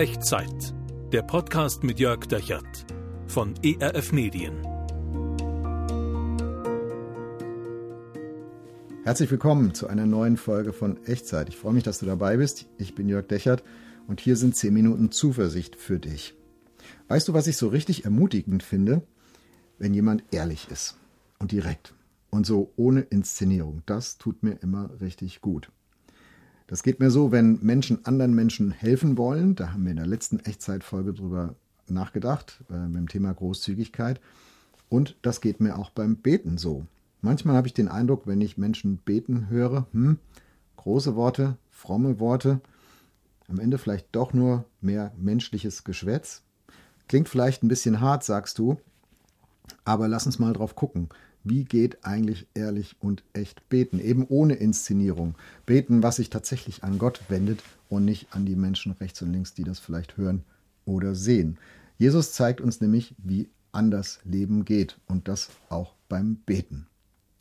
Echtzeit. Der Podcast mit Jörg Dechert von ERF Medien. Herzlich willkommen zu einer neuen Folge von Echtzeit. Ich freue mich, dass du dabei bist. Ich bin Jörg Dechert und hier sind 10 Minuten Zuversicht für dich. Weißt du, was ich so richtig ermutigend finde? Wenn jemand ehrlich ist und direkt und so ohne Inszenierung. Das tut mir immer richtig gut. Das geht mir so, wenn Menschen anderen Menschen helfen wollen. Da haben wir in der letzten Echtzeitfolge drüber nachgedacht, äh, mit dem Thema Großzügigkeit. Und das geht mir auch beim Beten so. Manchmal habe ich den Eindruck, wenn ich Menschen beten höre, hm, große Worte, fromme Worte, am Ende vielleicht doch nur mehr menschliches Geschwätz. Klingt vielleicht ein bisschen hart, sagst du, aber lass uns mal drauf gucken. Wie geht eigentlich ehrlich und echt beten? Eben ohne Inszenierung. Beten, was sich tatsächlich an Gott wendet und nicht an die Menschen rechts und links, die das vielleicht hören oder sehen. Jesus zeigt uns nämlich, wie anders Leben geht und das auch beim Beten.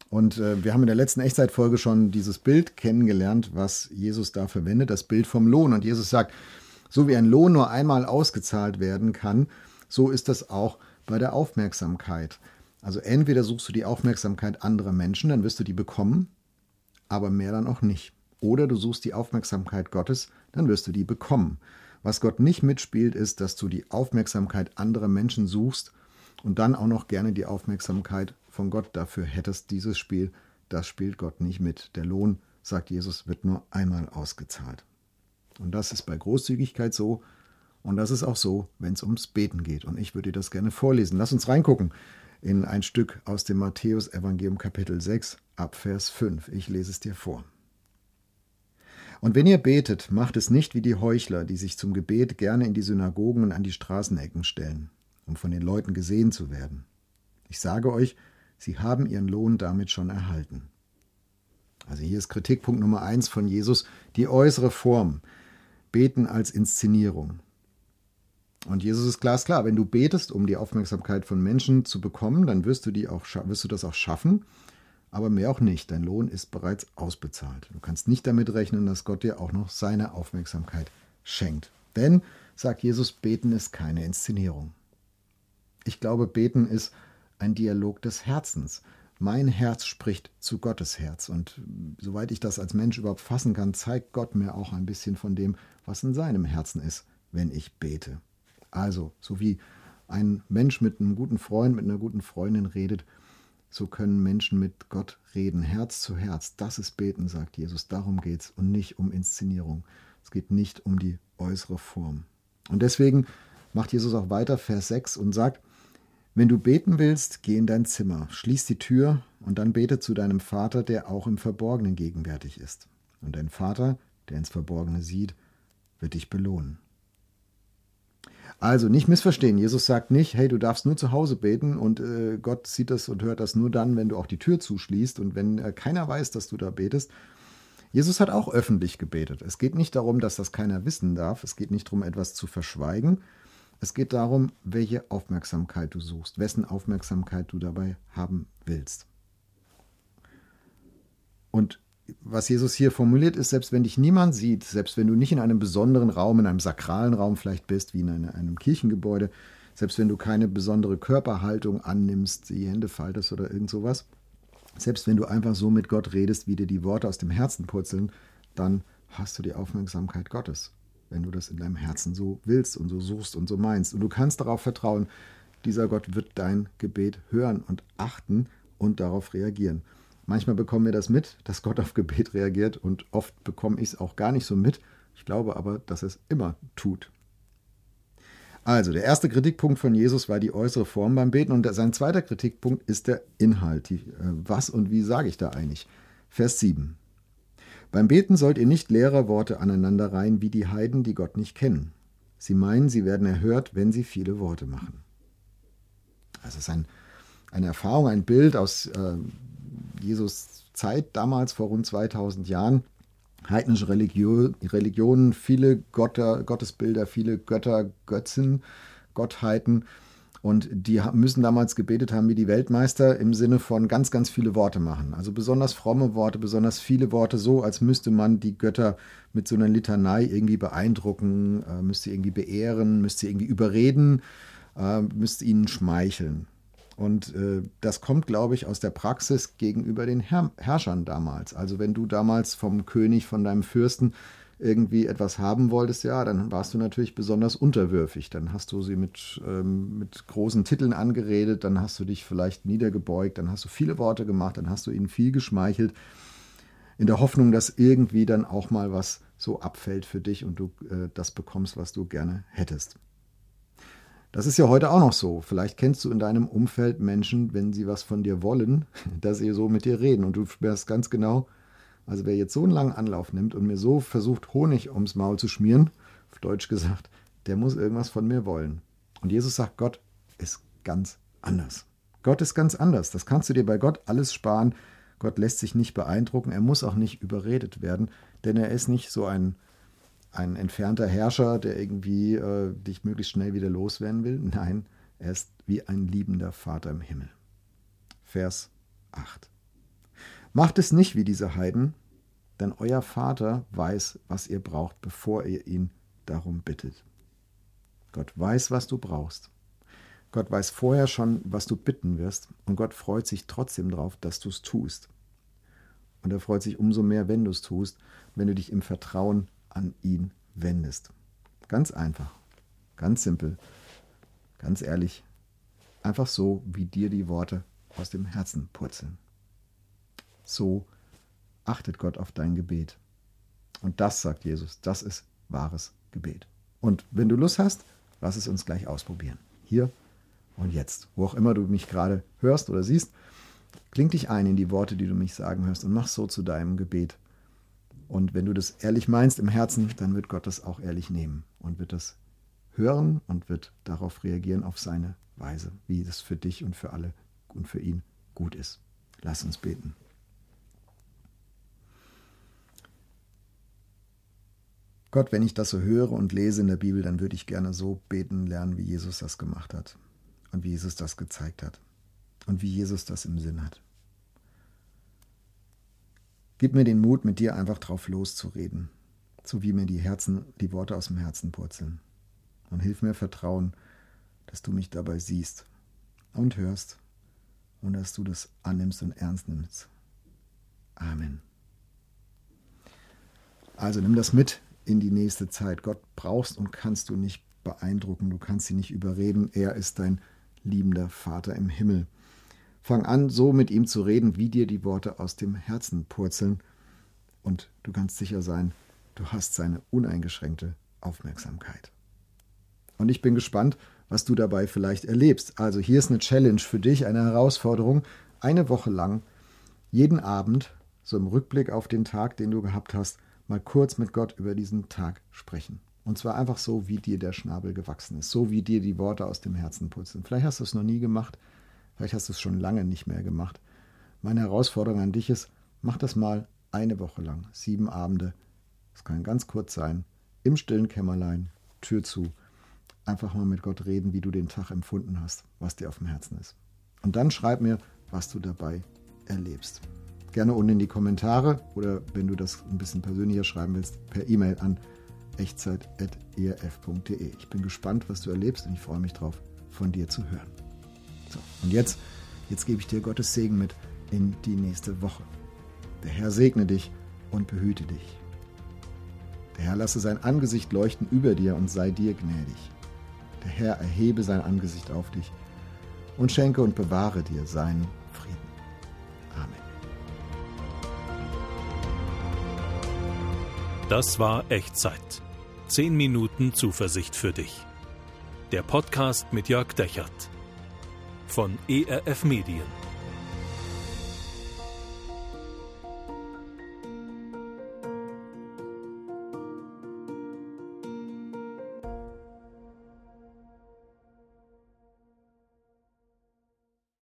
Und äh, wir haben in der letzten Echtzeitfolge schon dieses Bild kennengelernt, was Jesus da verwendet, das Bild vom Lohn. Und Jesus sagt, so wie ein Lohn nur einmal ausgezahlt werden kann, so ist das auch bei der Aufmerksamkeit. Also entweder suchst du die Aufmerksamkeit anderer Menschen, dann wirst du die bekommen, aber mehr dann auch nicht. Oder du suchst die Aufmerksamkeit Gottes, dann wirst du die bekommen. Was Gott nicht mitspielt, ist, dass du die Aufmerksamkeit anderer Menschen suchst und dann auch noch gerne die Aufmerksamkeit von Gott dafür hättest. Dieses Spiel, das spielt Gott nicht mit. Der Lohn, sagt Jesus, wird nur einmal ausgezahlt. Und das ist bei Großzügigkeit so. Und das ist auch so, wenn es ums Beten geht. Und ich würde dir das gerne vorlesen. Lass uns reingucken in ein Stück aus dem Matthäus-Evangelium Kapitel 6 ab Vers 5. Ich lese es dir vor. Und wenn ihr betet, macht es nicht wie die Heuchler, die sich zum Gebet gerne in die Synagogen und an die Straßenecken stellen, um von den Leuten gesehen zu werden. Ich sage euch, sie haben ihren Lohn damit schon erhalten. Also hier ist Kritikpunkt Nummer eins von Jesus, die äußere Form. Beten als Inszenierung. Und Jesus ist glasklar, wenn du betest, um die Aufmerksamkeit von Menschen zu bekommen, dann wirst du, die auch, wirst du das auch schaffen, aber mehr auch nicht. Dein Lohn ist bereits ausbezahlt. Du kannst nicht damit rechnen, dass Gott dir auch noch seine Aufmerksamkeit schenkt. Denn, sagt Jesus, beten ist keine Inszenierung. Ich glaube, beten ist ein Dialog des Herzens. Mein Herz spricht zu Gottes Herz. Und soweit ich das als Mensch überhaupt fassen kann, zeigt Gott mir auch ein bisschen von dem, was in seinem Herzen ist, wenn ich bete. Also, so wie ein Mensch mit einem guten Freund, mit einer guten Freundin redet, so können Menschen mit Gott reden, Herz zu Herz. Das ist Beten, sagt Jesus. Darum geht es und nicht um Inszenierung. Es geht nicht um die äußere Form. Und deswegen macht Jesus auch weiter, Vers 6, und sagt, wenn du beten willst, geh in dein Zimmer, schließ die Tür und dann bete zu deinem Vater, der auch im Verborgenen gegenwärtig ist. Und dein Vater, der ins Verborgene sieht, wird dich belohnen. Also nicht missverstehen. Jesus sagt nicht, hey, du darfst nur zu Hause beten und äh, Gott sieht das und hört das nur dann, wenn du auch die Tür zuschließt und wenn äh, keiner weiß, dass du da betest. Jesus hat auch öffentlich gebetet. Es geht nicht darum, dass das keiner wissen darf. Es geht nicht darum, etwas zu verschweigen. Es geht darum, welche Aufmerksamkeit du suchst, wessen Aufmerksamkeit du dabei haben willst. Und was Jesus hier formuliert, ist, selbst wenn dich niemand sieht, selbst wenn du nicht in einem besonderen Raum, in einem sakralen Raum vielleicht bist, wie in einem Kirchengebäude, selbst wenn du keine besondere Körperhaltung annimmst, die Hände faltest oder irgend sowas, selbst wenn du einfach so mit Gott redest, wie dir die Worte aus dem Herzen purzeln, dann hast du die Aufmerksamkeit Gottes, wenn du das in deinem Herzen so willst und so suchst und so meinst. Und du kannst darauf vertrauen, dieser Gott wird dein Gebet hören und achten und darauf reagieren. Manchmal bekommen wir das mit, dass Gott auf Gebet reagiert und oft bekomme ich es auch gar nicht so mit. Ich glaube aber, dass es immer tut. Also, der erste Kritikpunkt von Jesus war die äußere Form beim Beten und sein zweiter Kritikpunkt ist der Inhalt. Die, äh, was und wie sage ich da eigentlich? Vers 7. Beim Beten sollt ihr nicht Lehrerworte aneinander reihen wie die Heiden, die Gott nicht kennen. Sie meinen, sie werden erhört, wenn sie viele Worte machen. Das ist ein, eine Erfahrung, ein Bild aus äh, Jesus Zeit, damals vor rund 2000 Jahren, heidnische Religion, Religionen, viele Götter, Gottesbilder, viele Götter, Götzen, Gottheiten. Und die müssen damals gebetet haben wie die Weltmeister im Sinne von ganz, ganz viele Worte machen. Also besonders fromme Worte, besonders viele Worte, so als müsste man die Götter mit so einer Litanei irgendwie beeindrucken, äh, müsste irgendwie beehren, müsste irgendwie überreden, äh, müsste ihnen schmeicheln. Und äh, das kommt, glaube ich, aus der Praxis gegenüber den Herr Herrschern damals. Also wenn du damals vom König, von deinem Fürsten irgendwie etwas haben wolltest, ja, dann warst du natürlich besonders unterwürfig. Dann hast du sie mit, ähm, mit großen Titeln angeredet, dann hast du dich vielleicht niedergebeugt, dann hast du viele Worte gemacht, dann hast du ihnen viel geschmeichelt, in der Hoffnung, dass irgendwie dann auch mal was so abfällt für dich und du äh, das bekommst, was du gerne hättest. Das ist ja heute auch noch so. Vielleicht kennst du in deinem Umfeld Menschen, wenn sie was von dir wollen, dass sie so mit dir reden und du spürst ganz genau, also wer jetzt so einen langen Anlauf nimmt und mir so versucht, Honig ums Maul zu schmieren, auf Deutsch gesagt, der muss irgendwas von mir wollen. Und Jesus sagt, Gott ist ganz anders. Gott ist ganz anders. Das kannst du dir bei Gott alles sparen. Gott lässt sich nicht beeindrucken. Er muss auch nicht überredet werden, denn er ist nicht so ein, ein entfernter Herrscher, der irgendwie äh, dich möglichst schnell wieder loswerden will. Nein, er ist wie ein liebender Vater im Himmel. Vers 8. Macht es nicht wie diese Heiden, denn euer Vater weiß, was ihr braucht, bevor ihr ihn darum bittet. Gott weiß, was du brauchst. Gott weiß vorher schon, was du bitten wirst, und Gott freut sich trotzdem darauf, dass du es tust. Und er freut sich umso mehr, wenn du es tust, wenn du dich im Vertrauen an ihn wendest. Ganz einfach, ganz simpel, ganz ehrlich, einfach so, wie dir die Worte aus dem Herzen purzeln. So achtet Gott auf dein Gebet. Und das, sagt Jesus, das ist wahres Gebet. Und wenn du Lust hast, lass es uns gleich ausprobieren. Hier und jetzt. Wo auch immer du mich gerade hörst oder siehst, kling dich ein in die Worte, die du mich sagen hörst und mach so zu deinem Gebet. Und wenn du das ehrlich meinst im Herzen, dann wird Gott das auch ehrlich nehmen und wird das hören und wird darauf reagieren auf seine Weise, wie es für dich und für alle und für ihn gut ist. Lass uns beten. Gott, wenn ich das so höre und lese in der Bibel, dann würde ich gerne so beten lernen, wie Jesus das gemacht hat und wie Jesus das gezeigt hat und wie Jesus das im Sinn hat. Gib mir den Mut, mit dir einfach drauf loszureden, so wie mir die Herzen, die Worte aus dem Herzen purzeln. Und hilf mir Vertrauen, dass du mich dabei siehst und hörst und dass du das annimmst und ernst nimmst. Amen. Also nimm das mit in die nächste Zeit. Gott brauchst und kannst du nicht beeindrucken, du kannst ihn nicht überreden. Er ist dein liebender Vater im Himmel. Fang an, so mit ihm zu reden, wie dir die Worte aus dem Herzen purzeln. Und du kannst sicher sein, du hast seine uneingeschränkte Aufmerksamkeit. Und ich bin gespannt, was du dabei vielleicht erlebst. Also hier ist eine Challenge für dich, eine Herausforderung, eine Woche lang, jeden Abend, so im Rückblick auf den Tag, den du gehabt hast, mal kurz mit Gott über diesen Tag sprechen. Und zwar einfach so, wie dir der Schnabel gewachsen ist, so wie dir die Worte aus dem Herzen putzen. Vielleicht hast du es noch nie gemacht, vielleicht hast du es schon lange nicht mehr gemacht. Meine Herausforderung an dich ist, mach das mal eine Woche lang, sieben Abende. Es kann ganz kurz sein, im stillen Kämmerlein, Tür zu. Einfach mal mit Gott reden, wie du den Tag empfunden hast, was dir auf dem Herzen ist. Und dann schreib mir, was du dabei erlebst gerne unten in die Kommentare oder wenn du das ein bisschen persönlicher schreiben willst, per E-Mail an echtzeit.erf.de. Ich bin gespannt, was du erlebst und ich freue mich drauf, von dir zu hören. So, und jetzt, jetzt gebe ich dir Gottes Segen mit in die nächste Woche. Der Herr segne dich und behüte dich. Der Herr lasse sein Angesicht leuchten über dir und sei dir gnädig. Der Herr erhebe sein Angesicht auf dich und schenke und bewahre dir seinen Das war Echtzeit. 10 Minuten Zuversicht für dich. Der Podcast mit Jörg Dechert von ERF Medien.